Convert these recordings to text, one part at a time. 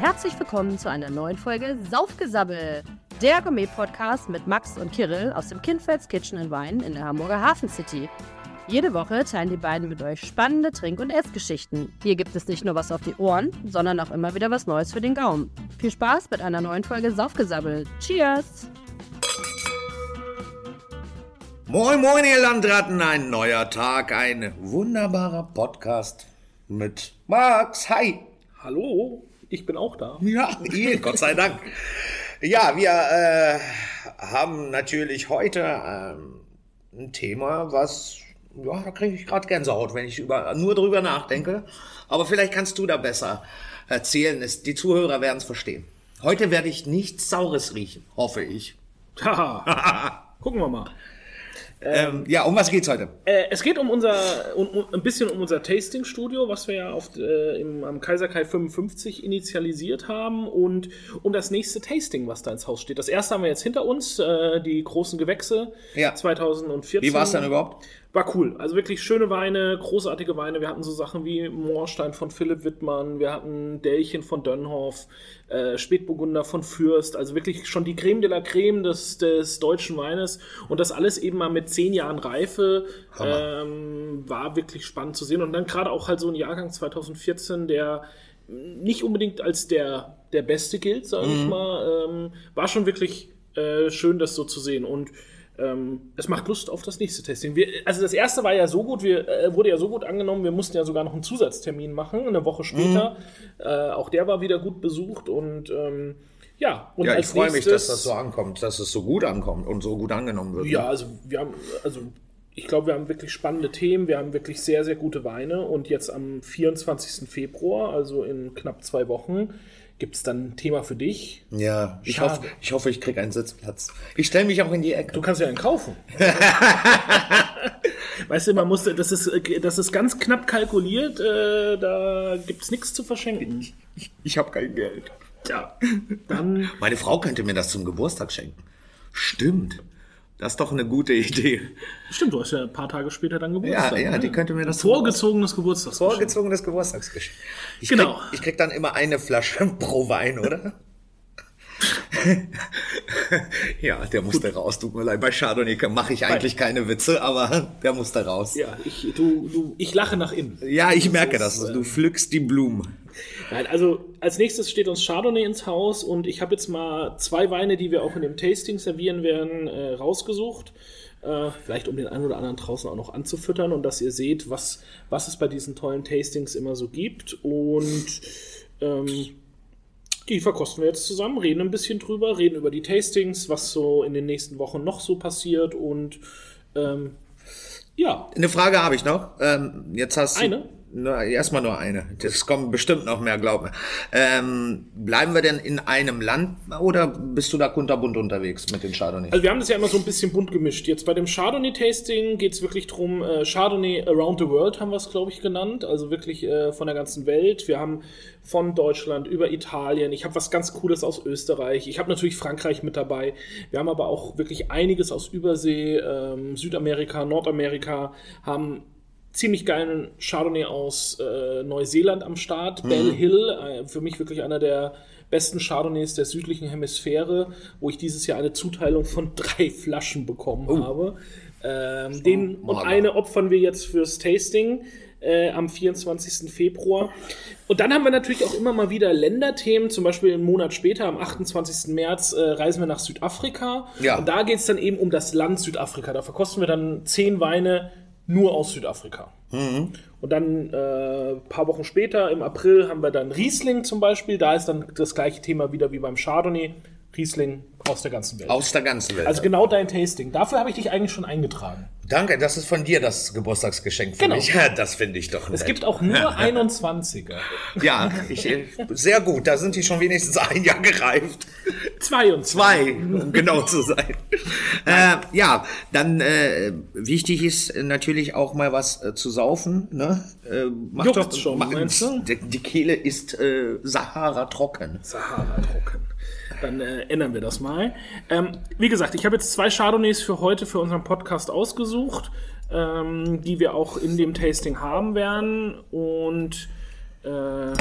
herzlich willkommen zu einer neuen Folge Saufgesabbel, der Gourmet-Podcast mit Max und Kirill aus dem Kindfelds Kitchen and Wine in der Hamburger Hafen City. Jede Woche teilen die beiden mit euch spannende Trink- und Essgeschichten. Hier gibt es nicht nur was auf die Ohren, sondern auch immer wieder was Neues für den Gaumen. Viel Spaß mit einer neuen Folge Saufgesabbel. Cheers! Moin, moin, ihr Landratten, ein neuer Tag, ein wunderbarer Podcast mit Max. Hi. Hallo, ich bin auch da. Ja, Gott sei Dank. Ja, wir äh, haben natürlich heute ähm, ein Thema, was, ja, da kriege ich gerade Gänsehaut, wenn ich über, nur drüber nachdenke. Aber vielleicht kannst du da besser erzählen. Es, die Zuhörer werden es verstehen. Heute werde ich nichts Saures riechen, hoffe ich. Haha. Gucken wir mal. Ähm, ja, um was geht's heute? Äh, es geht um unser, um, um, ein bisschen um unser Tasting-Studio, was wir ja auf, äh, im, am Kaiserkai 55 initialisiert haben und um das nächste Tasting, was da ins Haus steht. Das erste haben wir jetzt hinter uns, äh, die großen Gewächse Ja. 2014. Wie war's dann überhaupt? War cool. Also wirklich schöne Weine, großartige Weine. Wir hatten so Sachen wie Moorstein von Philipp Wittmann, wir hatten Dellchen von Dönhoff, äh, Spätburgunder von Fürst. Also wirklich schon die Creme de la Creme des, des deutschen Weines. Und das alles eben mal mit zehn Jahren Reife ähm, war wirklich spannend zu sehen. Und dann gerade auch halt so ein Jahrgang 2014, der nicht unbedingt als der, der Beste gilt, sage ich mal. Ähm, war schon wirklich äh, schön, das so zu sehen. Und ähm, es macht Lust auf das nächste Testing. Wir, also das erste war ja so gut, wir, äh, wurde ja so gut angenommen, wir mussten ja sogar noch einen Zusatztermin machen, eine Woche später. Äh, auch der war wieder gut besucht und ähm, ja, und Ja, ich freue mich, dass das so ankommt, dass es so gut ankommt und so gut angenommen wird. ja, also wir haben, also ich glaube, wir haben wirklich spannende Themen, wir haben wirklich sehr, sehr gute Weine und jetzt am 24. Februar, also in knapp zwei Wochen, gibt es dann ein Thema für dich. Ja, ich Schade. hoffe, ich hoffe, ich kriege einen Sitzplatz. Ich stelle mich auch in die Ecke. Du kannst ja einen kaufen. weißt du, man musste, das ist, das ist ganz knapp kalkuliert, äh, da gibt es nichts zu verschenken. Ich habe kein Geld. Tja, dann Meine Frau könnte mir das zum Geburtstag schenken. Stimmt. Das ist doch eine gute Idee. Stimmt, du hast ja ein paar Tage später dann Ja, Geburtstag. ja, ne? die könnte mir das Vorgezogenes Geburtstagsgeschenk. Vorgezogenes Geburtstagsgeschenk. Ich Genau. Krieg, ich krieg dann immer eine Flasche pro Wein, oder? ja, der musste raus. Tut mir leid. Bei Chardonnay mache ich eigentlich keine Witze, aber der musste raus. Ja, ich, du, du, ich lache nach innen. Ja, ich merke ist, das. Du pflückst die Blumen. Nein, also als nächstes steht uns Chardonnay ins Haus und ich habe jetzt mal zwei Weine, die wir auch in dem Tasting servieren werden, äh, rausgesucht. Äh, vielleicht um den einen oder anderen draußen auch noch anzufüttern und dass ihr seht, was, was es bei diesen tollen Tastings immer so gibt. Und ähm, die verkosten wir jetzt zusammen, reden ein bisschen drüber, reden über die Tastings, was so in den nächsten Wochen noch so passiert und ähm, ja, Eine Frage habe ich noch. Ähm, jetzt hast du Eine? Nur, erstmal nur eine. Das kommen bestimmt noch mehr, glaub mir. Ähm, bleiben wir denn in einem Land oder bist du da kunterbunt unterwegs mit den Chardonnay? Also wir haben das ja immer so ein bisschen bunt gemischt. Jetzt bei dem Chardonnay-Tasting geht es wirklich drum, äh, Chardonnay Around the World haben wir es, glaube ich, genannt. Also wirklich äh, von der ganzen Welt. Wir haben von Deutschland über Italien. Ich habe was ganz Cooles aus Österreich. Ich habe natürlich Frankreich mit dabei. Wir haben aber auch wirklich einiges aus Übersee, ähm, Südamerika, Nordamerika, haben ziemlich geilen Chardonnay aus äh, Neuseeland am Start. Bell Hill, äh, für mich wirklich einer der besten Chardonnays der südlichen Hemisphäre, wo ich dieses Jahr eine Zuteilung von drei Flaschen bekommen habe. Ähm, den und eine opfern wir jetzt fürs Tasting äh, am 24. Februar. Und dann haben wir natürlich auch immer mal wieder Länderthemen, zum Beispiel einen Monat später, am 28. März, äh, reisen wir nach Südafrika. Ja. Und da geht es dann eben um das Land Südafrika. Da verkosten wir dann zehn Weine nur aus Südafrika. Und dann äh, paar Wochen später, im April, haben wir dann Riesling zum Beispiel. Da ist dann das gleiche Thema wieder wie beim Chardonnay. Riesling aus der ganzen Welt. Aus der ganzen Welt. also genau dein Tasting. Dafür habe ich dich eigentlich schon eingetragen. Danke, das ist von dir das Geburtstagsgeschenk für Genau. mich. Ja, das finde ich doch Es nett. gibt auch nur 21er. Ja, ich, äh, sehr gut. Da sind die schon wenigstens ein Jahr gereift. 22. Zwei, um genau zu sein. Äh, ja, dann äh, wichtig ist natürlich auch mal was äh, zu saufen. Ne? Äh, mach Juckt's schon, meinst du? Die, die Kehle ist äh, Sahara trocken. Sahara trocken. Dann äh, ändern wir das mal. Ähm, wie gesagt, ich habe jetzt zwei Chardonnays für heute für unseren Podcast ausgesucht, ähm, die wir auch in dem Tasting haben werden. Und äh,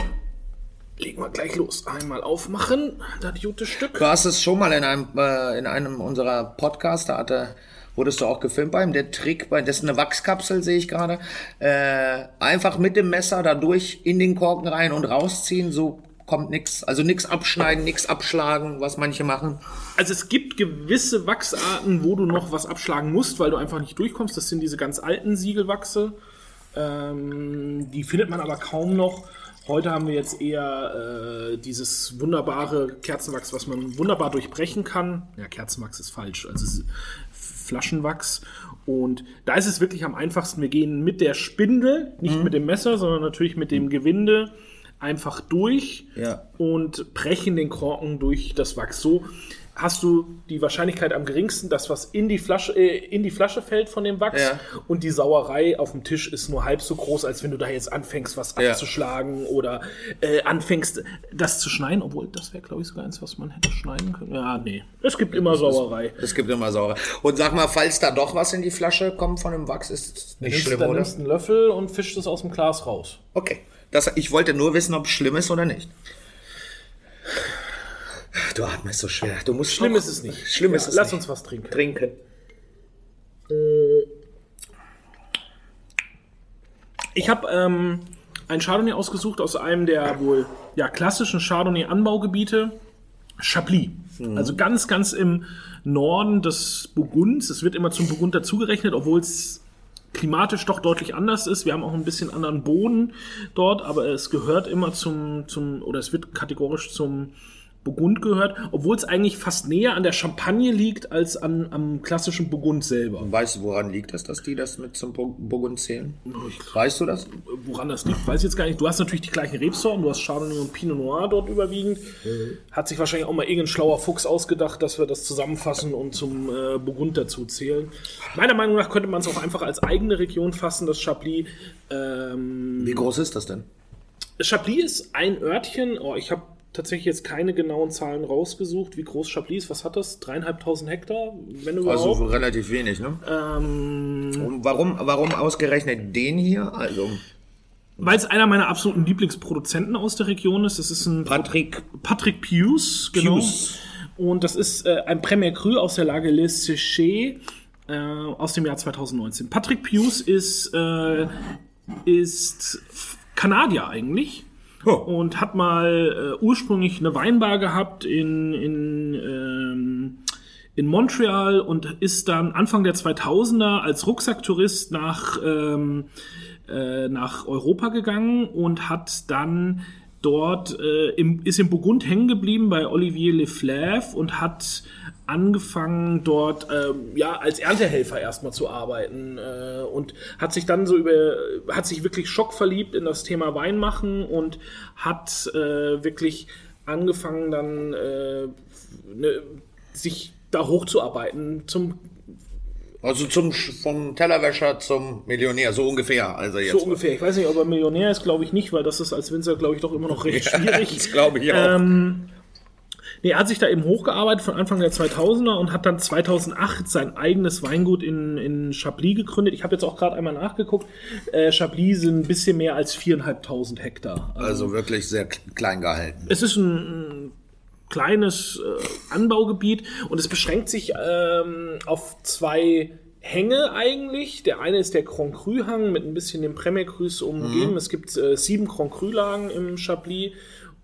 legen wir gleich los. Einmal aufmachen, das gute Stück. Du hast es schon mal in einem, äh, in einem unserer Podcasts, da hatte, wurdest du auch gefilmt beim, der Trick, bei, das ist eine Wachskapsel, sehe ich gerade, äh, einfach mit dem Messer da durch in den Korken rein und rausziehen, so kommt nix, also nix abschneiden, nix abschlagen, was manche machen. Also es gibt gewisse Wachsarten, wo du noch was abschlagen musst, weil du einfach nicht durchkommst. Das sind diese ganz alten Siegelwachse. Ähm, die findet man aber kaum noch. Heute haben wir jetzt eher äh, dieses wunderbare Kerzenwachs, was man wunderbar durchbrechen kann. Ja, Kerzenwachs ist falsch, also Flaschenwachs. Und da ist es wirklich am einfachsten. Wir gehen mit der Spindel, nicht mit dem Messer, sondern natürlich mit dem Gewinde einfach durch Ja. und brechen den Korken durch das Wachs. So hast du die Wahrscheinlichkeit am geringsten, dass was in die Flasche, äh, in die Flasche fällt von dem Wachs Ja. und die Sauerei auf dem Tisch ist nur halb so groß, als wenn du da jetzt anfängst, was Ja. abzuschlagen oder äh, anfängst, das zu schneiden, obwohl das wäre, glaube ich, sogar eins, was man hätte schneiden können. Ja, nee. Es gibt immer Sauerei. Es gibt immer Sauerei. Und sag mal, falls da doch was in die Flasche kommt von dem Wachs, ist es nicht Nimmst- schlimm, dann oder? nimmst du einen Löffel und fischst es aus dem Glas raus. Okay. Das, ich wollte nur wissen, ob es schlimm ist oder nicht. Du atmest so schwer. Du musst Schlimm ist es nicht. Schlimm Ja, ist es Lass nicht. uns was trinken. trinken. Ich habe ähm, ein Chardonnay ausgesucht aus einem der wohl ja, klassischen Chardonnay-Anbaugebiete, Chablis. Also ganz, ganz im Norden des Burgunds. Es wird immer zum Burgund dazugerechnet, obwohl es klimatisch doch deutlich anders ist. Wir haben auch ein bisschen anderen Boden dort, aber es gehört immer zum, zum oder es wird kategorisch zum Burgund gehört, obwohl es eigentlich fast näher an der Champagne liegt als an, am klassischen Burgund selber. Weißt du, woran liegt das, dass die das mit zum Bur- Burgund zählen? Weißt du das? Woran das liegt, weiß ich jetzt gar nicht. Du hast natürlich die gleichen Rebsorten, du hast Chardonnay und Pinot Noir dort überwiegend. Hat sich wahrscheinlich auch mal irgendein schlauer Fuchs ausgedacht, dass wir das zusammenfassen und zum äh, Burgund dazu zählen. Meiner Meinung nach könnte man es auch einfach als eigene Region fassen, das Chablis. Ähm, Wie groß ist das denn? Chablis ist ein Örtchen, oh, ich habe tatsächlich jetzt keine genauen Zahlen rausgesucht, wie groß Chablis. Was hat das? Dreieinhalbtausend Hektar, wenn überhaupt. Also relativ wenig, ne? ähm, Und warum, warum ausgerechnet den hier? Also Weil es einer meiner absoluten Lieblingsproduzenten aus der Region ist. Das ist ein Patrick Patrick Pius, genau. Pius. Und das ist äh, ein Premier Cru aus der Lage Les Séchés äh, aus dem Jahr 2019. Patrick Pius ist, äh, ist Kanadier eigentlich. Oh. Und hat mal äh, ursprünglich eine Weinbar gehabt in, in, ähm, in Montreal und ist dann Anfang der 2000er als Rucksacktourist nach, ähm, äh, nach Europa gegangen und hat dann dort äh, im, ist im Burgund hängen geblieben bei Olivier Leflèvre und hat angefangen dort ähm, ja als Erntehelfer erstmal zu arbeiten äh, und hat sich dann so über hat sich wirklich schockverliebt in das Thema Weinmachen und hat äh, wirklich angefangen dann äh, ne, sich da hochzuarbeiten zum Also zum vom Tellerwäscher zum Millionär, so ungefähr. Also jetzt. so ungefähr ich weiß nicht ob er Millionär ist glaube ich nicht weil das ist als Winzer glaube ich doch immer noch recht schwierig das glaube ich auch. Ähm, nee, er hat sich da eben hochgearbeitet von Anfang der 2000er und hat dann 2008 sein eigenes Weingut in, in Chablis gegründet. Ich habe jetzt auch gerade einmal nachgeguckt. Äh, Chablis sind ein bisschen mehr als 4.500 Hektar. also wirklich sehr klein gehalten. Es ist ein, ein kleines äh, Anbaugebiet und es beschränkt sich ähm, auf zwei Hänge eigentlich. Der eine ist der Grand Cru Hang mit ein bisschen dem Premier Crus umgeben. Es gibt äh, sieben Grand Cru Lagen im Chablis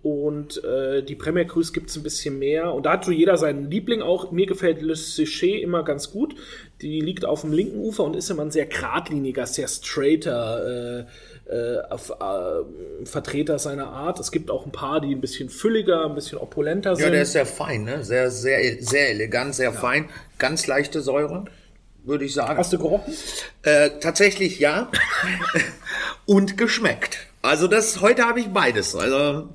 und äh, die Premier Crus gibt es ein bisschen mehr. Und da hat so jeder seinen Liebling auch. Mir gefällt Le Séché immer ganz gut. Die liegt auf dem linken Ufer und ist immer ein sehr geradliniger, sehr straighter äh, äh, auf, äh, Vertreter seiner Art. Es gibt auch ein paar, die ein bisschen fülliger, ein bisschen opulenter Ja, sind. der ist sehr fein, ne? Sehr, sehr, sehr elegant, sehr fein. Ganz leichte Säure, würde ich sagen. Hast du gerochen? Äh, tatsächlich ja. Und geschmeckt. Also das, heute habe ich beides. Also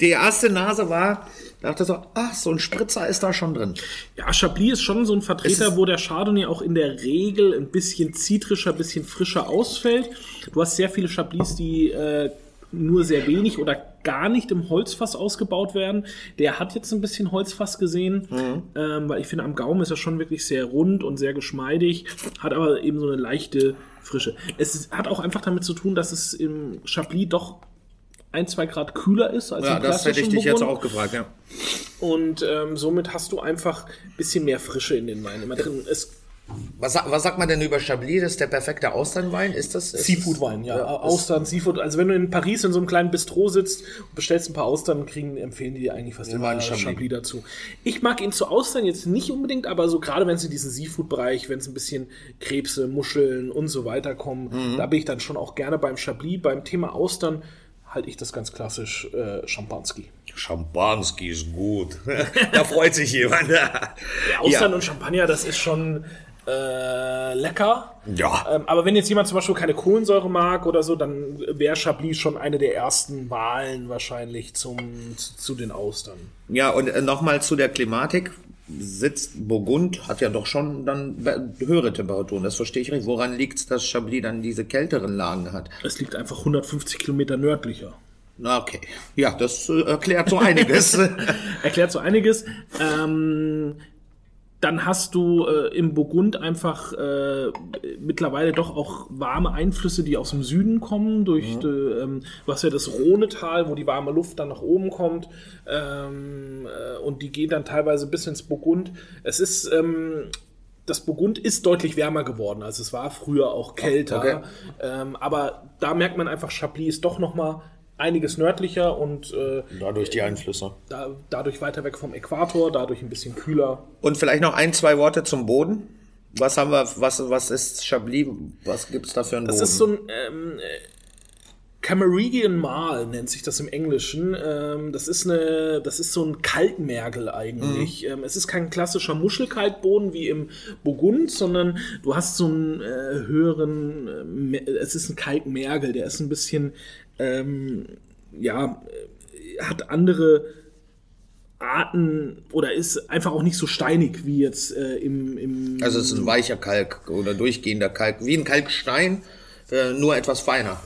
die erste Nase war, dachte so, ach, so ein Spritzer ist da schon drin. Ja, Chablis ist schon so ein Vertreter, wo der Chardonnay auch in der Regel ein bisschen zitrischer, ein bisschen frischer ausfällt. Du hast sehr viele Chablis, die äh, nur sehr wenig oder gar nicht im Holzfass ausgebaut werden. Der hat jetzt ein bisschen Holzfass gesehen, ähm, weil ich finde, am Gaumen ist er schon wirklich sehr rund und sehr geschmeidig, hat aber eben so eine leichte Frische. Es ist- hat auch einfach damit zu tun, dass es im Chablis doch ein, zwei Grad kühler ist als Ja, im das hätte ich dich jetzt Burgund. auch gefragt, ja. Und ähm, somit hast du einfach ein bisschen mehr Frische in den Wein immer drin. Es Was, was sagt man denn über Chablis? Das ist der perfekte Austernwein? Ist das? Seafood-Wein, ja. Ja, Austern, Seafood. Also wenn du in Paris in so einem kleinen Bistro sitzt und bestellst ein paar Austern, kriegen, empfehlen die dir eigentlich fast immer einen Chablis. Chablis. dazu. Ich mag ihn zu Austern jetzt nicht unbedingt, aber so gerade wenn es in diesen Seafood-Bereich, wenn es ein bisschen Krebse, Muscheln und so weiter kommen, da bin ich dann schon auch gerne beim Chablis. Beim Thema Austern halte ich das ganz klassisch äh, Champanski. Schampanski ist gut. da freut sich jemand. Ja, Austern Ja. und Champagner, das ist schon äh, lecker. Ja. Ähm, aber wenn jetzt jemand zum Beispiel keine Kohlensäure mag oder so, dann wäre Chablis schon eine der ersten Wahlen wahrscheinlich zum, zu, zu den Austern. Ja, und äh, nochmal zu der Klimatik. Sitzt Burgund, hat ja doch schon dann höhere Temperaturen, das verstehe ich nicht. Woran liegt es, dass Chablis dann diese kälteren Lagen hat? Es liegt einfach 150 Kilometer nördlicher. Na, okay. Ja, das äh, erklärt so einiges. Erklärt so einiges. Ähm, dann hast du äh, im Burgund einfach äh, mittlerweile doch auch warme Einflüsse, die aus dem Süden kommen. Durch die, ähm, du hast ja das Rhonetal, wo die warme Luft dann nach oben kommt. Ähm, äh, und die geht dann teilweise bis ins Burgund. Es ist. Ähm, das Burgund ist deutlich wärmer geworden, als es war früher auch kälter. Okay. Ähm, aber da merkt man einfach, Chablis ist doch noch mal einiges nördlicher und äh, Dadurch die Einflüsse. da, dadurch weiter weg vom Äquator, dadurch ein bisschen kühler. Und vielleicht noch ein, zwei Worte zum Boden. Was haben wir, was, was ist Chablis? Was gibt's da für einen Das Boden? ist so ein ähm, äh, Camerigian Mal nennt sich das im Englischen. Ähm, das ist eine, das ist so ein Kalkmergel eigentlich. Ähm, es ist kein klassischer Muschelkalkboden wie im Burgund, sondern du hast so einen äh, höheren, äh, es ist ein Kalkmergel, der ist ein bisschen, ähm, ja, äh, hat andere Arten oder ist einfach auch nicht so steinig wie jetzt äh, im, im also es ist ein weicher Kalk oder durchgehender Kalk, wie ein Kalkstein, äh, nur etwas feiner.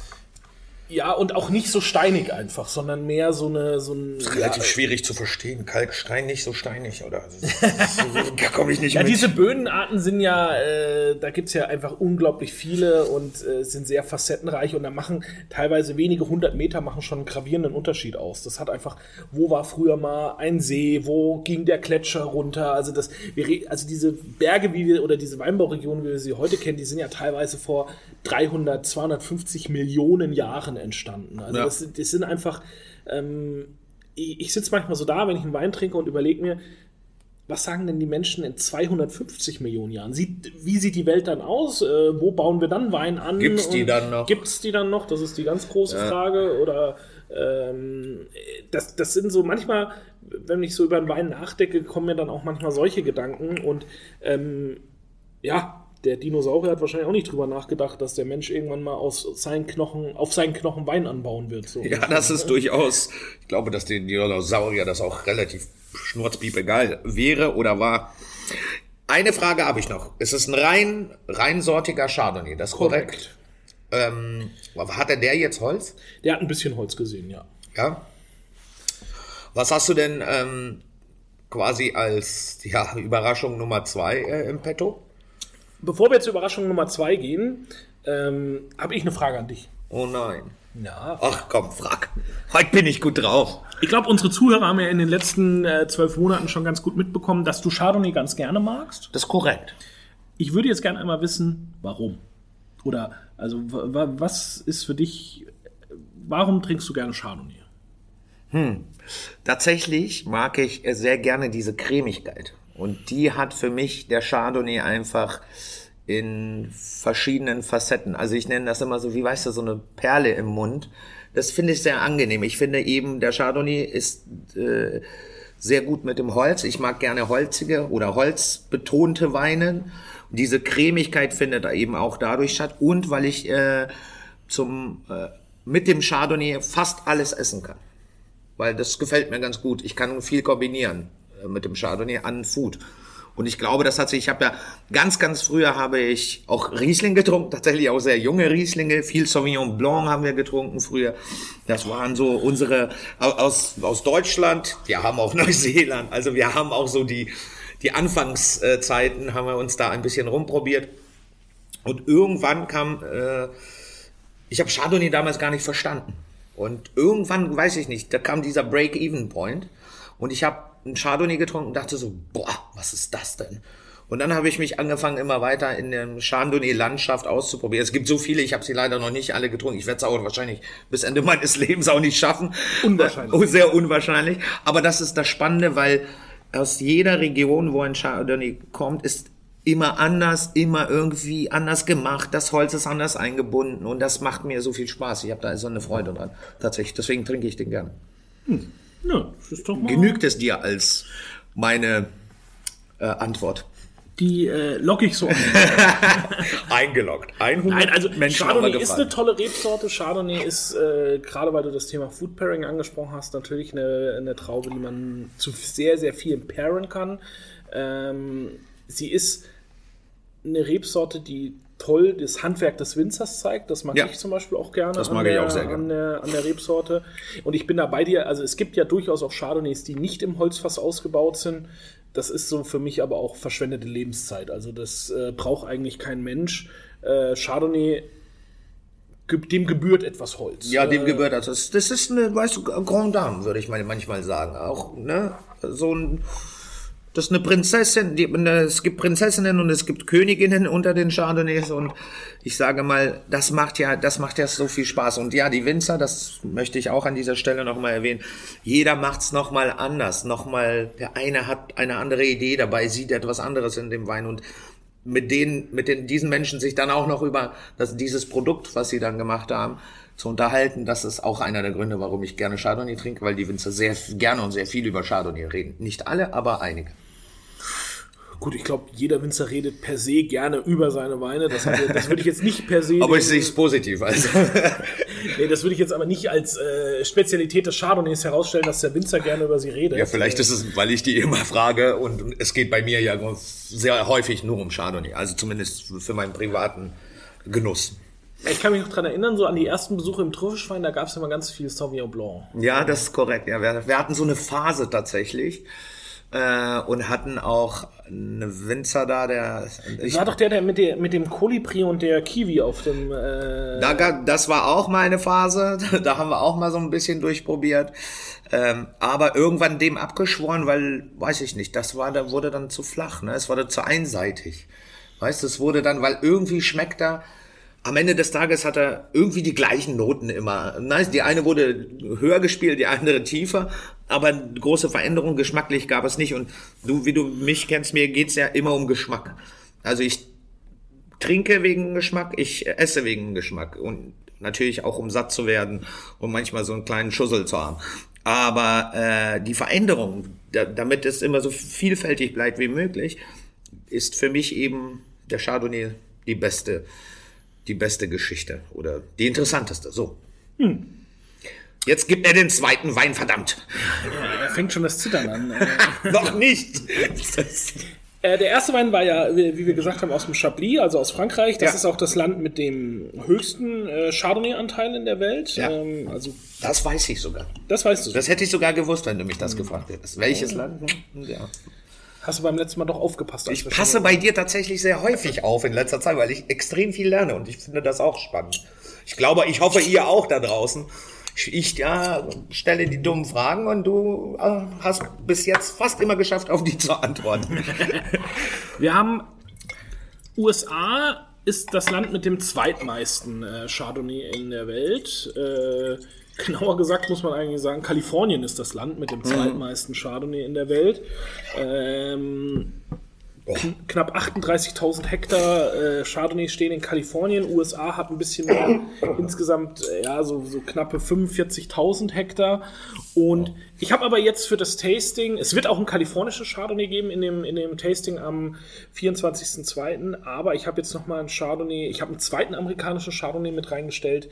Ja, und auch nicht so steinig einfach, sondern mehr so eine so ein Relativ ja, schwierig zu verstehen. Kalkstein nicht so steinig, oder? da komme ich nicht ja, mit. diese Bödenarten sind ja, äh, da gibt's ja einfach unglaublich viele und äh, sind sehr facettenreich und da machen teilweise wenige hundert Meter machen schon einen gravierenden Unterschied aus. Das hat einfach, wo war früher mal ein See, wo ging der Gletscher runter? Also das, wir, also diese Berge, wie wir oder diese Weinbauregionen, wie wir sie heute kennen, die sind ja teilweise vor 300, 250 Millionen Jahren entstanden. Also Ja. das, das sind einfach, ähm, ich, ich sitze manchmal so da, wenn ich einen Wein trinke und überlege mir, was sagen denn die Menschen in 250 Millionen Jahren? Sieht, wie sieht die Welt dann aus? Äh, wo bauen wir dann Wein an? Gibt's die Und dann noch? Gibt's die dann noch? Das ist die ganz große Frage. Oder ähm, das, das sind so manchmal, wenn ich so über einen Wein nachdenke, kommen mir dann auch manchmal solche Gedanken. Und ähm, ja, der Dinosaurier hat wahrscheinlich auch nicht drüber nachgedacht, dass der Mensch irgendwann mal aus seinen Knochen, auf seinen Knochen Wein anbauen wird. So. Ja, das ist durchaus, ich glaube, dass den Dinosaurier das auch relativ schnurzpiep egal wäre oder war. Eine Frage habe ich noch. Es ist ein rein, reinsortiger Chardonnay, das ist korrekt. Ähm, hatte der jetzt Holz? Der hat ein bisschen Holz gesehen, ja. Ja. Was hast du denn ähm, quasi als ja, Überraschung Nummer zwei äh, im Petto? Bevor wir zur Überraschung Nummer zwei gehen, ähm, habe ich eine Frage an dich. Oh nein. Ja. Ach komm, frag. Heute bin ich gut drauf. Ich glaube, unsere Zuhörer haben ja in den letzten äh, zwölf Monaten schon ganz gut mitbekommen, dass du Chardonnay ganz gerne magst. Das ist korrekt. Ich würde jetzt gerne einmal wissen, warum. Oder, also, wa- wa- was ist für dich, warum trinkst du gerne Chardonnay? Tatsächlich mag ich sehr gerne diese Cremigkeit. Und die hat für mich der Chardonnay einfach in verschiedenen Facetten. Also ich nenne das immer so, wie weißt du, so eine Perle im Mund. Das finde ich sehr angenehm. Ich finde eben, der Chardonnay ist äh, sehr gut mit dem Holz. Ich mag gerne holzige oder holzbetonte Weine. Und diese Cremigkeit findet da eben auch dadurch statt. Und weil ich äh, zum äh, mit dem Chardonnay fast alles essen kann weil das gefällt mir ganz gut. Ich kann viel kombinieren mit dem Chardonnay an Food. Und ich glaube, das hat sich, ich habe ja ganz, ganz früher habe ich auch Riesling getrunken, tatsächlich auch sehr junge Rieslinge, viel Sauvignon Blanc haben wir getrunken früher. Das waren so unsere au- aus, aus Deutschland, wir haben auch Neuseeland, also wir haben auch so die, die Anfangszeiten, haben wir uns da ein bisschen rumprobiert. Und irgendwann kam, äh, ich habe Chardonnay damals gar nicht verstanden. Und irgendwann, weiß ich nicht, da kam dieser Break-Even-Point und ich habe einen Chardonnay getrunken und dachte so, boah, was ist das denn? Und dann habe ich mich angefangen, immer weiter in der Chardonnay-Landschaft auszuprobieren. Es gibt so viele, ich habe sie leider noch nicht alle getrunken. Ich werde es auch wahrscheinlich bis Ende meines Lebens auch nicht schaffen. Unwahrscheinlich. Äh, Sehr unwahrscheinlich. Aber das ist das Spannende, weil aus jeder Region, wo ein Chardonnay kommt, ist immer anders, immer irgendwie anders gemacht. Das Holz ist anders eingebunden und das macht mir so viel Spaß. Ich habe da so eine Freude dran. Tatsächlich. Deswegen trinke ich den gern. Ja. Genügt es dir als meine äh, Antwort? Die äh, lock ich so an. Eingeloggt. 100 Nein, also Menschen Chardonnay ist eine tolle Rebsorte. Chardonnay ist, äh, gerade weil du das Thema Food Pairing angesprochen hast, natürlich eine, eine Traube, die man zu sehr, sehr viel pairen kann. Ähm, sie ist eine Rebsorte, die toll das Handwerk des Winzers zeigt. Das mag Ja. ich zum Beispiel auch gerne. Das an mag ich der, auch sehr An gerne. der, an der Rebsorte. Und ich bin da bei dir. Also es gibt ja durchaus auch Chardonnays, die nicht im Holzfass ausgebaut sind. Das ist so für mich aber auch verschwendete Lebenszeit. Also das äh, braucht eigentlich kein Mensch. Äh, Chardonnay, dem gebührt etwas Holz. Ja, dem äh, gebührt das. Das das ist eine, weißt du, Grand Dame, würde ich mal manchmal sagen. Auch, ne? So ein, das ist eine Prinzessin, die, es gibt Prinzessinnen und es gibt Königinnen unter den Chardonnays und ich sage mal, das macht ja, das macht ja so viel Spaß. Und ja, die Winzer, das möchte ich auch an dieser Stelle nochmal erwähnen. Jeder macht's nochmal anders. Nochmal, der eine hat eine andere Idee dabei, sieht etwas anderes in dem Wein und mit denen, mit den, diesen Menschen sich dann auch noch über das, dieses Produkt, was sie dann gemacht haben, zu unterhalten, das ist auch einer der Gründe, warum ich gerne Chardonnay trinke, weil die Winzer sehr gerne und sehr viel über Chardonnay reden. Nicht alle, aber einige. Gut, ich glaube, jeder Winzer redet per se gerne über seine Weine. Das, hat- das würde ich jetzt nicht per se. Aber ich sehe es positiv. Also. Nee, das würde ich jetzt aber nicht als äh, Spezialität des Chardonnays herausstellen, dass der Winzer gerne über sie redet. Ja, vielleicht ist es, weil ich die immer frage und es geht bei mir ja sehr häufig nur um Chardonnay, also zumindest für meinen privaten Genuss. Ich kann mich noch dran erinnern, so an die ersten Besuche im Trüffelschwein, da gab es immer ganz viel Sauvignon Blanc. Ja, das ist korrekt. Ja, wir, wir hatten so eine Phase tatsächlich äh, und hatten auch eine Winzer da, der ich, war doch der, der mit, der mit dem Kolibri und der Kiwi auf dem. Äh, Da, ga- das war auch mal eine Phase, da haben wir auch mal so ein bisschen durchprobiert. Ähm, aber irgendwann dem abgeschworen, weil, weiß ich nicht, das war, da wurde dann zu flach, ne? Es wurde zu einseitig. Weißt du, es wurde dann, weil irgendwie schmeckt er, am Ende des Tages hat er irgendwie die gleichen Noten immer. Nice, die eine wurde höher gespielt, die andere tiefer, aber große Veränderungen geschmacklich gab es nicht. Und du, wie du mich kennst, mir geht's ja immer um Geschmack. Also ich trinke wegen Geschmack, ich esse wegen Geschmack und natürlich auch um satt zu werden und manchmal so einen kleinen Schussel zu haben. Aber äh, die Veränderung, da, damit es immer so vielfältig bleibt wie möglich, ist für mich eben der Chardonnay die beste, die beste Geschichte oder die interessanteste. So. Jetzt gibt er den zweiten Wein, verdammt. er fängt schon das Zittern an. Äh, Noch nicht. Äh, der erste Wein war ja, wie wie wir gesagt haben, aus dem Chablis, also aus Frankreich. Das Ja. ist auch das Land mit dem höchsten äh, Chardonnay-Anteil in der Welt. Ja. Ähm, also, Das weiß ich sogar. das weißt du. Das hätte ich sogar gewusst, wenn du mich das gefragt hättest. Welches Land? Ja. Hast du beim letzten Mal doch aufgepasst. Ich passe bei dir tatsächlich sehr häufig auf in letzter Zeit, weil ich extrem viel lerne und ich finde das auch spannend. Ich glaube, ich hoffe, ihr auch da draußen. Ich, ich ja, stelle die dummen Fragen und du äh, hast bis jetzt fast immer geschafft, auf die zu antworten. Wir haben USA ist das Land mit dem zweitmeisten äh, Chardonnay in der Welt. Äh, genauer gesagt muss man eigentlich sagen, Kalifornien ist das Land mit dem zweitmeisten Chardonnay in der Welt. Ähm, kn- knapp 38.000 Hektar äh, Chardonnay stehen in Kalifornien. USA hat ein bisschen mehr, insgesamt äh, ja so, so knappe 45.000 Hektar. Und ich habe aber jetzt für das Tasting, es wird auch ein kalifornisches Chardonnay geben in dem, in dem Tasting am 24.02. Aber ich habe jetzt noch mal ein Chardonnay, ich habe einen zweiten amerikanischen Chardonnay mit reingestellt,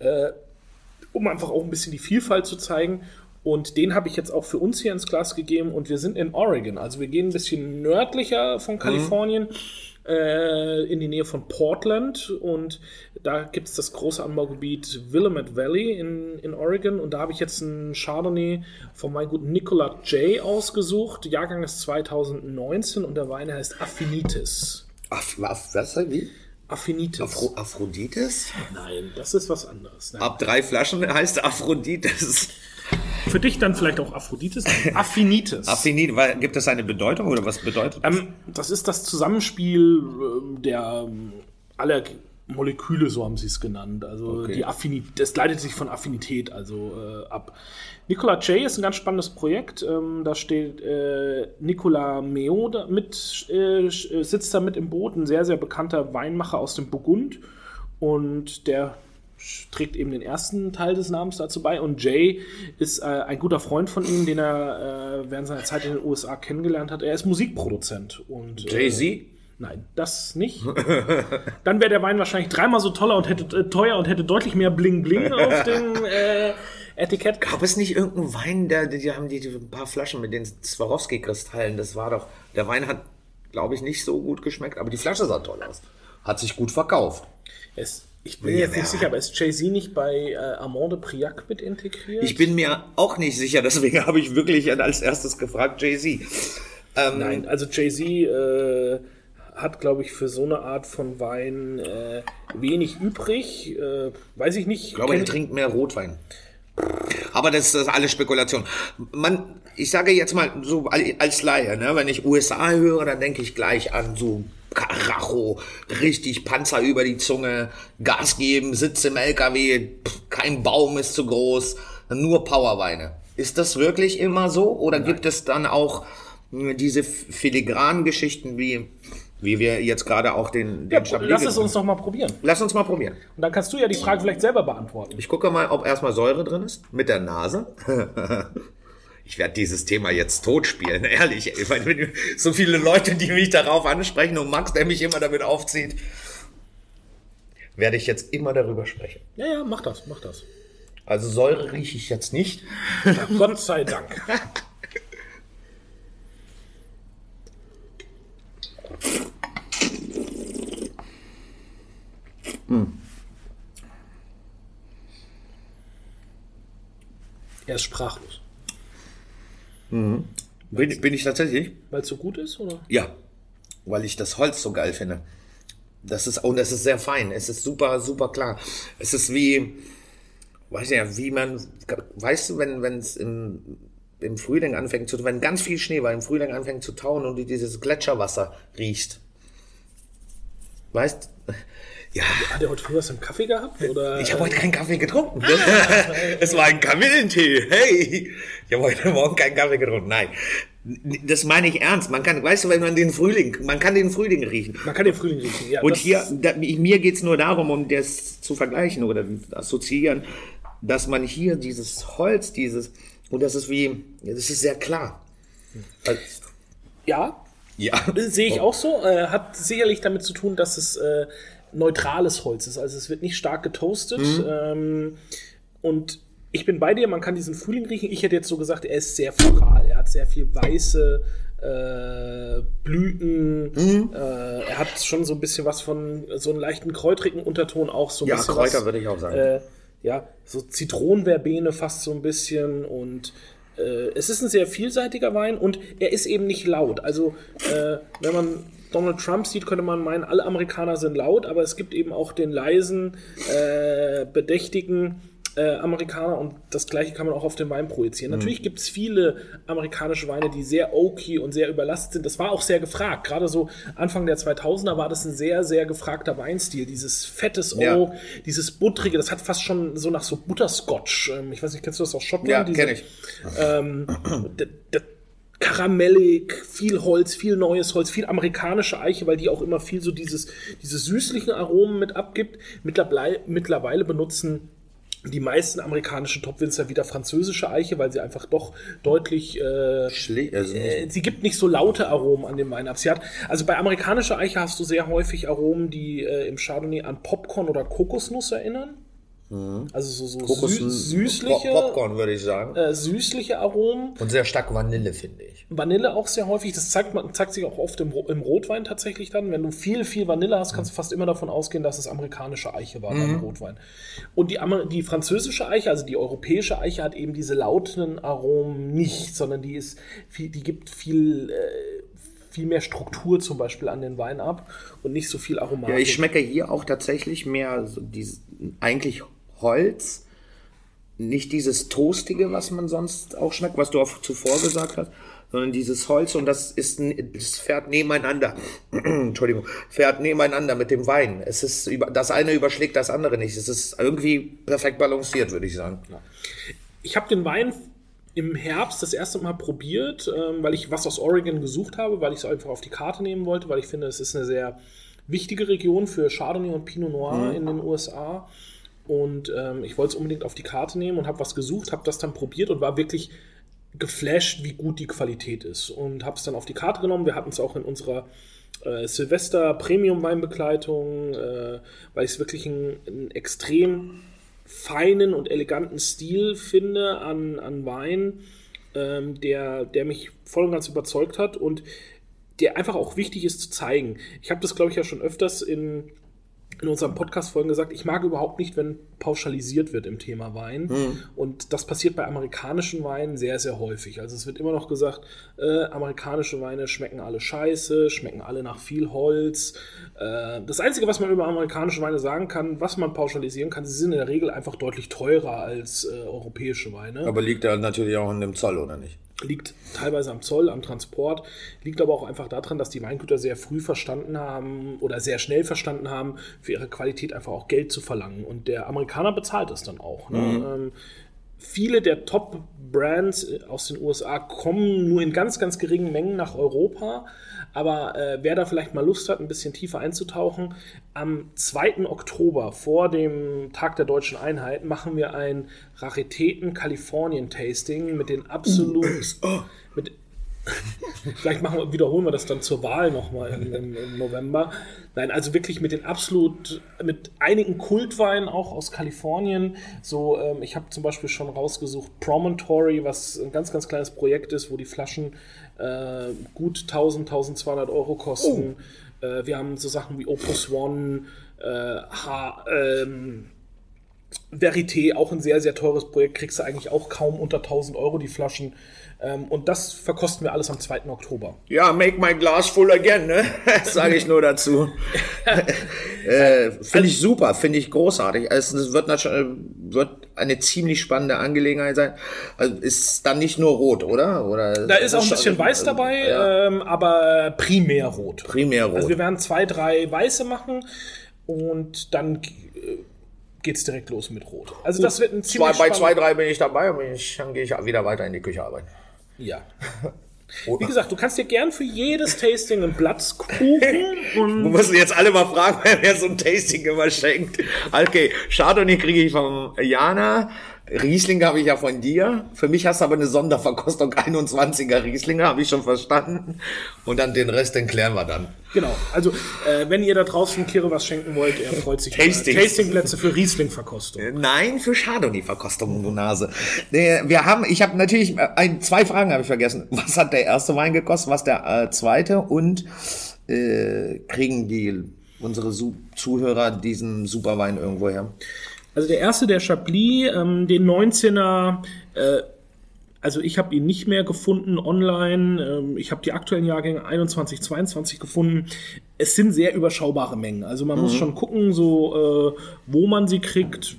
äh, um einfach auch ein bisschen die Vielfalt zu zeigen. Und den habe ich jetzt auch für uns hier ins Glas gegeben und wir sind in Oregon. Also wir gehen ein bisschen nördlicher von Kalifornien äh, in die Nähe von Portland und da gibt es das große Anbaugebiet Willamette Valley in, in Oregon und da habe ich jetzt einen Chardonnay von meinem guten Nicola J. ausgesucht. Jahrgang ist 2019 und der Wein heißt Affinitis. Ach, was, was, wie? Affinitis. Afro Aphrodites? Nein, das ist was anderes. Nein. Ab drei Flaschen heißt Aphrodites. Für dich dann vielleicht auch Aphroditis. Affinitis. Affinit, weil- gibt es eine Bedeutung oder was bedeutet das? Ähm, das ist das Zusammenspiel ähm, der ähm, aller Moleküle, so haben sie es genannt. Also Okay. die Affinität, das leitet sich von Affinität also äh, ab. Nicola J ist ein ganz spannendes Projekt. Ähm, da steht äh, Nicola Meo da mit, äh, äh, sitzt da mit im Boot, ein sehr, sehr bekannter Weinmacher aus dem Burgund. Und der trägt eben den ersten Teil des Namens dazu bei. Und Jay ist äh, ein guter Freund von ihm, den er äh, während seiner Zeit in den USA kennengelernt hat. Er ist Musikproduzent. Und, äh, Jay-Z? Nein, das nicht. Dann wäre der Wein wahrscheinlich dreimal so toller und hätte äh, teuer und hätte deutlich mehr Bling Bling auf dem äh, Etikett. Gab es nicht irgendeinen Wein, der, die, die haben die, die ein paar Flaschen mit den Swarovski-Kristallen, das war doch, der Wein hat, glaube ich, nicht so gut geschmeckt, aber die Flasche sah toll aus. Hat sich gut verkauft. Es, ich bin Ja, jetzt nicht sicher, aber ist Jay-Z nicht bei äh, Armand de Priac mit integriert? Ich bin mir auch nicht sicher, deswegen habe ich wirklich als erstes gefragt, Jay-Z. Ähm, Nein, also Jay-Z äh, hat, glaube ich, für so eine Art von Wein äh, wenig übrig. Äh, weiß ich nicht. Ich glaube, er trinkt mehr Rotwein. Aber das ist alles Spekulation. Man, ich sage jetzt mal so als Laie, ne, wenn ich USA höre, dann denke ich gleich an so Karacho, richtig Panzer über die Zunge, Gas geben, Sitz im LKW, pff, kein Baum ist zu groß, nur Powerweine. Ist das wirklich immer so? Oder gibt es dann auch äh, diese filigranen Geschichten wie, wie wir jetzt gerade auch den, den ja, lass es uns noch mal probieren. Lass uns mal probieren. Und dann kannst du ja die Frage vielleicht selber beantworten. Ich gucke mal, ob erstmal Säure drin ist. Mit der Nase. Ich werde dieses Thema jetzt totspielen, ehrlich. Weil wenn so viele Leute, die mich darauf ansprechen und Max, der mich immer damit aufzieht, werde ich jetzt immer darüber sprechen. Ja, ja, mach das, mach das. Also Säure rieche ich jetzt nicht. Gott sei Dank. Er ist sprachlos. Bin, bin ich tatsächlich? Weil es so gut ist, oder? Ja. Weil ich das Holz so geil finde. Das ist, und es ist sehr fein. Es ist super, super klar. Es ist wie, weiß ja, wie man, weißt du, wenn, wenn es im, im Frühling anfängt zu, wenn ganz viel Schnee war, im Frühling anfängt zu tauen und du dieses Gletscherwasser riechst. Weißt, ja, Hat er heute früh was im Kaffee gehabt? Oder? ich habe heute keinen Kaffee getrunken. es war ein Kamillentee. Hey, ich habe heute Morgen keinen Kaffee getrunken. Nein, das meine ich ernst. Man kann, weißt du, wenn man den Frühling, man kann den Frühling riechen. Man kann den Frühling riechen. Ja, Und hier, da, mir geht's nur darum, um das zu vergleichen oder assoziieren, dass man hier dieses Holz, dieses, und das ist wie, das ist sehr klar. Also, Ja, ja. sehe ich auch so. Äh, hat sicherlich damit zu tun, dass es äh, neutrales Holz ist. Also es wird nicht stark getoastet. Ähm, und ich bin bei dir, man kann diesen Frühling riechen. Ich hätte jetzt so gesagt, er ist sehr floral. Er hat sehr viel weiße äh, Blüten. Äh, er hat schon so ein bisschen was von so einen leichten kräutrigen Unterton auch so ein Ja, bisschen Kräuter was, würde ich auch sagen. Äh, ja, so Zitronenverbene fast so ein bisschen und äh, es ist ein sehr vielseitiger Wein und er ist eben nicht laut. Also, äh, wenn man Donald Trump sieht, könnte man meinen, alle Amerikaner sind laut, aber es gibt eben auch den leisen, äh, bedächtigen äh, Amerikaner und das gleiche kann man auch auf den Wein projizieren. Natürlich gibt es viele amerikanische Weine, die sehr oaky und sehr überlastet sind. Das war auch sehr gefragt. Gerade so Anfang der 2000er war das ein sehr, sehr gefragter Weinstil. Dieses fettes Ja. Oak, dieses buttrige, das hat fast schon so nach so Butterscotch. Ähm, ich weiß nicht, kennst du das aus Schottland? Ja, Diese- kenn ich. Ähm, karamellig, viel Holz, viel neues Holz, viel amerikanische Eiche, weil die auch immer viel so dieses, diese süßlichen Aromen mit abgibt. Mittlerweile, mittlerweile benutzen die meisten amerikanischen Topwinzer wieder französische Eiche, weil sie einfach doch deutlich äh, Schle also äh, sie gibt nicht so laute Aromen an dem Wein ab. Sie hat, also bei amerikanischer Eiche hast du sehr häufig Aromen, die äh, im Chardonnay an Popcorn oder Kokosnuss erinnern. Also so, so Kokos, sü süßliche, Pop- Popcorn würde ich sagen. äh, süßliche Aromen. Und sehr stark Vanille, finde ich. Vanille auch sehr häufig. Das zeigt, man, zeigt sich auch oft im, im Rotwein tatsächlich dann. Wenn du viel, viel Vanille hast, kannst du fast immer davon ausgehen, dass es amerikanische Eiche war beim Rotwein. Und die, Amer- die französische Eiche, also die europäische Eiche, hat eben diese lauten Aromen nicht, sondern die ist viel, die gibt viel, äh, viel mehr Struktur zum Beispiel an den Wein ab und nicht so viel Aromatik. Ja, ich schmecke hier auch tatsächlich mehr so dieses, eigentlich Holz, nicht dieses Toastige, was man sonst auch schmeckt, was du auch zuvor gesagt hast, sondern dieses Holz und das ist, ein- das fährt nebeneinander. Entschuldigung, fährt nebeneinander mit dem Wein. Es ist über, das eine überschlägt das andere nicht. Es ist irgendwie perfekt balanciert, würde ich sagen. Ich habe den Wein im Herbst das erste Mal probiert, ähm, weil ich was aus Oregon gesucht habe, weil ich es einfach auf die Karte nehmen wollte, weil ich finde, es ist eine sehr wichtige Region für Chardonnay und Pinot Noir in den USA. Und ähm, ich wollte es unbedingt auf die Karte nehmen und habe was gesucht, habe das dann probiert und war wirklich geflasht, wie gut die Qualität ist. Und habe es dann auf die Karte genommen. Wir hatten es auch in unserer äh, Silvester Premium Weinbegleitung, äh, weil ich es wirklich einen, extrem feinen und eleganten Stil finde an, an Wein, ähm, der, der mich voll und ganz überzeugt hat und der einfach auch wichtig ist zu zeigen. Ich habe das, glaube ich, ja schon öfters in, in unseren Podcast-Folgen gesagt, ich mag überhaupt nicht, wenn pauschalisiert wird im Thema Wein. Und das passiert bei amerikanischen Weinen sehr, sehr häufig. Also es wird immer noch gesagt, äh, amerikanische Weine schmecken alle scheiße, schmecken alle nach viel Holz. Äh, das Einzige, was man über amerikanische Weine sagen kann, was man pauschalisieren kann, sie sind in der Regel einfach deutlich teurer als äh, europäische Weine Aber liegt da natürlich auch an dem Zoll, oder nicht? Liegt teilweise am Zoll, am Transport, liegt aber auch einfach daran, dass die Weingüter sehr früh verstanden haben oder sehr schnell verstanden haben, für ihre Qualität einfach auch Geld zu verlangen. Und der Amerikaner bezahlt es dann auch. Ne? Ähm, viele der Top-Brands aus den USA kommen nur in ganz, ganz geringen Mengen nach Europa. Aber äh, wer da vielleicht mal Lust hat, ein bisschen tiefer einzutauchen, am 2. Oktober vor dem Tag der deutschen Einheit machen wir ein Raritäten Kalifornien Tasting mit den absolut mit Vielleicht machen wir, wiederholen wir das dann zur Wahl nochmal im, im, im November. Nein, also wirklich mit den absolut, mit einigen Kultweinen auch aus Kalifornien. So, ähm, ich habe zum Beispiel schon rausgesucht Promontory, was ein ganz, ganz kleines Projekt ist, wo die Flaschen äh, gut 1000, 1200 Euro kosten. Äh, wir haben so Sachen wie Opus One, äh, H, ähm, Verité, auch ein sehr, sehr teures Projekt, kriegst du eigentlich auch kaum unter 1000 Euro die Flaschen. Ähm, und das verkosten wir alles am 2. Oktober. Ja, make my glass full again, ne? Sage ich nur dazu. äh, finde ich super, finde ich großartig. Also, es wird, natürlich- wird eine ziemlich spannende Angelegenheit sein. Also ist dann nicht nur rot, oder? oder Da ist auch ein bisschen weiß dabei, Ja, ähm, aber primär rot. primär rot. Also wir werden zwei, drei weiße machen und dann äh, geht's direkt los mit rot. Also das wird ein zwei, ziemlich bei zwei, drei bin ich dabei und ich, dann gehe ich wieder weiter in die Küche arbeiten. Ja. Wie gesagt, du kannst dir gern für jedes Tasting einen Platzkuchen und Wir müssen jetzt alle mal fragen, wer mir so ein Tasting immer schenkt. Okay, Chardonnay kriege ich von Jana. Riesling habe ich ja von dir. Für mich hast du aber eine Sonderverkostung 21er Rieslinge, habe ich schon verstanden. Und dann den Rest, den klären wir dann. genau. Also äh, wenn ihr da draußen Kire was schenken wollt, er freut sich. Tastingplätze für Riesling-Verkostung. Nein, für Chardonnay-Verkostung, du Nase. Wir haben, ich habe natürlich, äh, ein, zwei Fragen habe ich vergessen. Was hat der erste Wein gekostet, was der äh, zweite und äh, kriegen die unsere Su Zuhörer diesen Superwein irgendwo her? Also der erste, der Chablis, ähm, den 19er, äh, also ich habe ihn nicht mehr gefunden online. Ähm, ich habe die aktuellen Jahrgänge 21, 22 gefunden. Es sind sehr überschaubare Mengen. Also man muss schon gucken, so äh, wo man sie kriegt.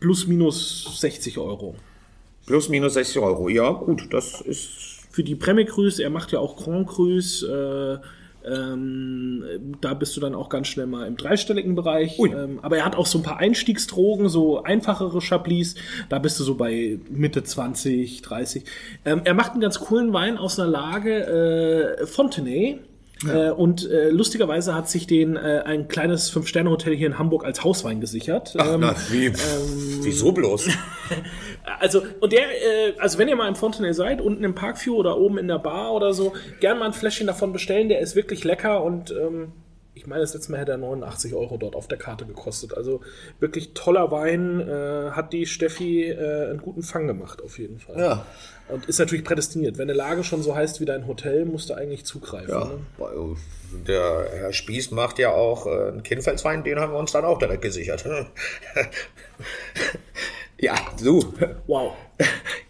Plus minus 60 Euro. Plus minus 60 Euro. Ja, gut, das ist. Für die Premier Cruise, er macht ja auch Grand Cruise. Äh, ähm, da bist du dann auch ganz schnell mal im dreistelligen Bereich. Ähm, aber er hat auch so ein paar Einstiegsdrogen, so einfachere Chablis. Da bist du so bei Mitte 20, 30. Ähm, er macht einen ganz coolen Wein aus einer Lage äh, Fontenay. Äh, und äh, lustigerweise hat sich den äh, ein kleines Fünf-Sterne-Hotel hier in Hamburg als Hauswein gesichert. Ähm, wie, wieso bloß? also, und der, äh, also wenn ihr mal im Fontenay seid, unten im Parkview oder oben in der Bar oder so, gern mal ein Fläschchen davon bestellen, der ist wirklich lecker und ähm, ich meine, das letzte Mal hätte er 89 Euro dort auf der Karte gekostet. Also wirklich toller Wein, äh, hat die Steffi äh, einen guten Fang gemacht, auf jeden Fall. Ja. Und ist natürlich prädestiniert. Wenn eine Lage schon so heißt wie dein Hotel, musst du eigentlich zugreifen. Ja, Ne? weil der Herr Spieß macht ja auch äh, einen Kinnfelswein, den haben wir uns dann auch direkt gesichert. ja, du. Wow.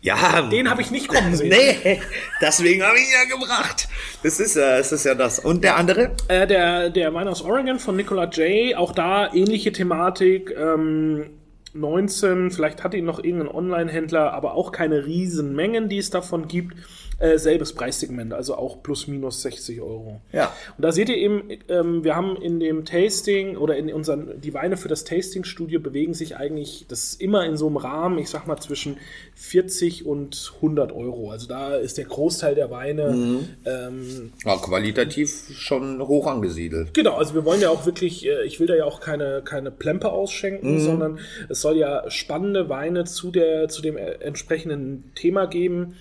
Ja, Den habe ich nicht kommen sehen. nee, deswegen habe ich ihn ja gebracht. Das ist, ja, das ist ja das. Und der andere? Äh, der, der Wein aus Oregon von Nicola J. Auch da ähnliche Thematik. Ähm, 19, vielleicht hat ihn noch irgendein Online-Händler, aber auch keine riesen Mengen, die es davon gibt. Äh, selbes Preissegment, also auch plus minus 60 Euro. Ja. Und da seht ihr eben, ähm, wir haben in dem Tasting oder in unseren, die Weine für das Tasting-Studio bewegen sich eigentlich, das ist immer in so einem Rahmen, ich sag mal zwischen 40 und 100 Euro. Also da ist der Großteil der Weine. Ähm, Ja, qualitativ schon hoch angesiedelt. Genau, also wir wollen ja auch wirklich, äh, ich will da ja auch keine, keine Plempe ausschenken, sondern es soll ja spannende Weine zu, der, zu dem äh, entsprechenden Thema geben.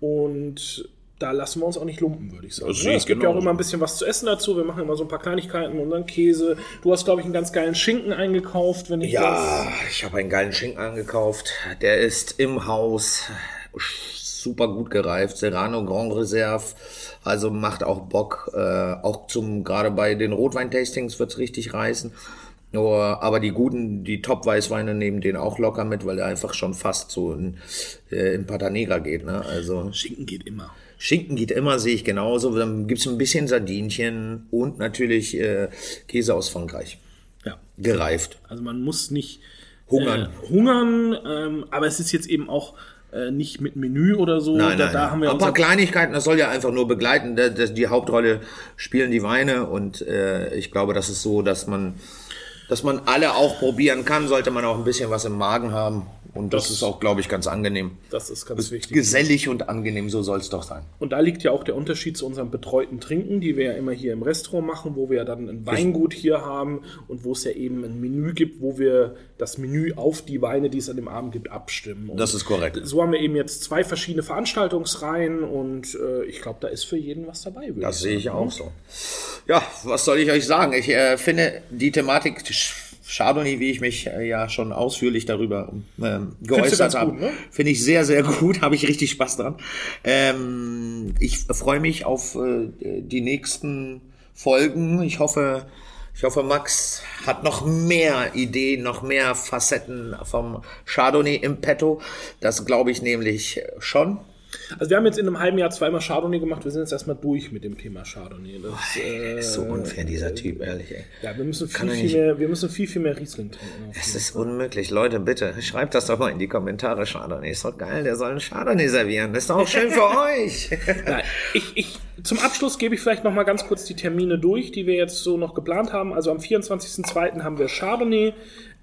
Und da lassen wir uns auch nicht lumpen, würde ich sagen. Das sehe ich Es gibt ja auch immer ein bisschen was zu essen dazu. Wir machen immer so ein paar Kleinigkeiten, unseren Käse. Du hast, glaube ich, einen ganz geilen Schinken eingekauft, wenn ich Ja, ich habe einen geilen Schinken angekauft. Der ist im Haus super gut gereift. Serrano Grand Reserve. Also macht auch Bock. Äh, auch zum, gerade bei den Rotwein-Tastings wird's richtig reißen. Nur, aber die guten, die Top-Weißweine nehmen den auch locker mit, weil der einfach schon fast so in, äh, in Pata Negra geht. Ne? Also Schinken geht immer. Schinken geht immer, sehe ich genauso. Dann gibt's ein bisschen Sardinchen und natürlich äh, Käse aus Frankreich. Ja. Gereift. Also man muss nicht Hungern. Äh, hungern, ähm, aber es ist jetzt eben auch äh, nicht mit Menü oder so. Nein, da, nein, da nein. haben wir ein paar Kleinigkeiten, das soll ja einfach nur begleiten. Die Hauptrolle spielen die Weine und äh, ich glaube, das ist so, dass man, dass man alle auch probieren kann, sollte man auch ein bisschen was im Magen haben. Und das, Das- ist auch, glaube ich, ganz angenehm. Das ist ganz wichtig. Gesellig und angenehm, so soll es doch sein. Und da liegt ja auch der Unterschied zu unserem betreuten Trinken, die wir ja immer hier im Restaurant machen, wo wir ja dann ein Weingut hier haben und wo es ja eben ein Menü gibt, wo wir das Menü auf die Weine, die es an dem Abend gibt, abstimmen. Und Das ist korrekt. so haben wir eben jetzt zwei verschiedene Veranstaltungsreihen und äh, ich glaube, da ist für jeden was dabei. Das sehe ich auch so. Ja, was soll ich euch sagen? Ich äh, finde die Thematik Chardonnay, wie ich mich äh, ja schon ausführlich darüber ähm, geäußert habe, ne? finde ich sehr, sehr gut. Habe ich richtig Spaß dran. Ähm, ich freue mich auf äh, die nächsten Folgen. Ich hoffe, ich hoffe, Max hat noch mehr Ideen, noch mehr Facetten vom Chardonnay im Petto. Das glaube ich nämlich schon. Also wir haben jetzt in einem halben Jahr zweimal Chardonnay gemacht. Wir sind jetzt erstmal durch mit dem Thema Chardonnay. Das, äh, Ist so unfair, dieser Typ, ehrlich. Ey. ja, wir müssen viel, viel mehr, wir müssen viel, viel mehr Riesling trinken. Es ist unmöglich. Leute, bitte, schreibt das doch mal in die Kommentare. Chardonnay ist doch geil, der soll einen Chardonnay servieren. Das ist doch auch schön für euch. Nein, ich, ich, zum Abschluss gebe ich vielleicht noch mal ganz kurz die Termine durch, die wir jetzt so noch geplant haben. Also am 24.02. haben wir Chardonnay.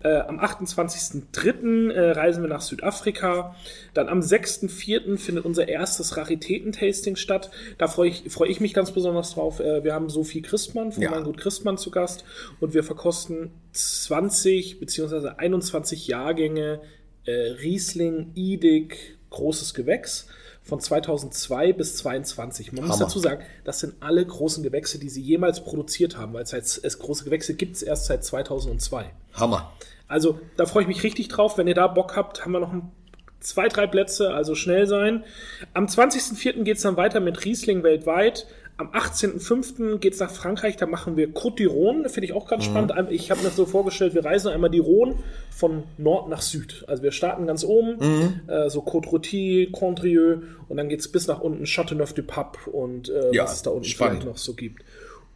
Äh, am 28.03. Äh, reisen wir nach Südafrika. Dann am 6.04. findet unser erstes Raritäten-Tasting statt. Da freue ich, freue ich mich ganz besonders drauf. Äh, wir haben Sophie Christmann von Ja. Weingut Christmann zu Gast und wir verkosten 20 beziehungsweise 21 Jahrgänge äh, Riesling, Idig, großes Gewächs von 2002 bis 2022. Man muss Hammer. dazu sagen, das sind alle großen Gewächse, die sie jemals produziert haben, weil es, es große Gewächse gibt es erst seit 2002. Hammer. Also da freue ich mich richtig drauf. Wenn ihr da Bock habt, haben wir noch ein, zwei, drei Plätze, also schnell sein. Am 20.04. geht es dann weiter mit Riesling weltweit. Am 18.05. geht es nach Frankreich, da machen wir Côte d'Iron, finde ich auch ganz spannend. Ich habe mir so vorgestellt, wir reisen einmal die Rhone von Nord nach Süd. Also wir starten ganz oben, äh, so Côte-Rôtie, Condrieu und dann geht es bis nach unten Châteauneuf-du-Pape und äh, Ja, was es da unten spannend. vielleicht noch so gibt.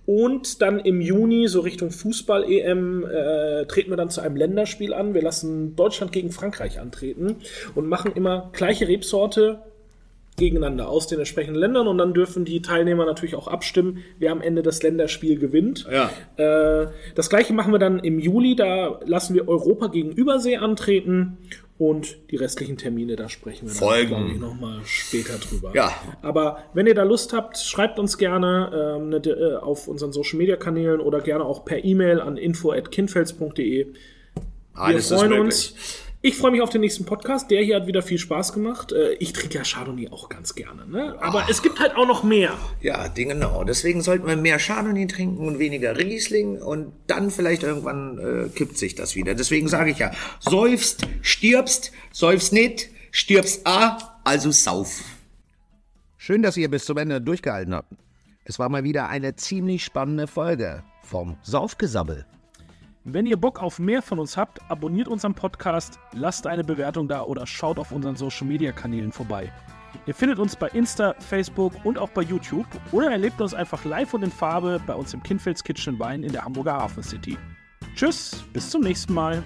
Und dann im Juni, so Richtung Fußball-EM, äh, treten wir dann zu einem Länderspiel an. Wir lassen Deutschland gegen Frankreich antreten und machen immer gleiche Rebsorte gegeneinander aus den entsprechenden Ländern und dann dürfen die Teilnehmer natürlich auch abstimmen, wer am Ende das Länderspiel gewinnt. Ja. Äh, das gleiche machen wir dann im Juli, da lassen wir Europa gegen Übersee antreten und die restlichen Termine, da sprechen wir dann, Folgen. glaube ich, nochmal später drüber. Ja. Aber wenn ihr da Lust habt, schreibt uns gerne ähm, ne, äh, auf unseren Social Media Kanälen oder gerne auch per E-Mail an info@kinfels.de. Wir Alles freuen uns. Ich freue mich auf den nächsten Podcast. Der hier hat wieder viel Spaß gemacht. Äh, Ich trinke ja Chardonnay auch ganz gerne. Ne? Aber es gibt halt auch noch mehr. Ja, genau. Deswegen sollten wir mehr Chardonnay trinken und weniger Riesling und dann vielleicht irgendwann äh, kippt sich das wieder. Deswegen sage ich ja, säufst, stirbst, säufst nicht, stirbst a, also sauf. Schön, dass ihr bis zum Ende durchgehalten habt. Es war mal wieder eine ziemlich spannende Folge vom Saufgesabbel. Wenn ihr Bock auf mehr von uns habt, abonniert unseren Podcast, lasst eine Bewertung da oder schaut auf unseren Social Media Kanälen vorbei. Ihr findet uns bei Insta, Facebook und auch bei YouTube oder erlebt uns einfach live und in Farbe bei uns im Kinfelds Kitchen Wein in der Hamburger Hafen City. Tschüss, bis zum nächsten Mal.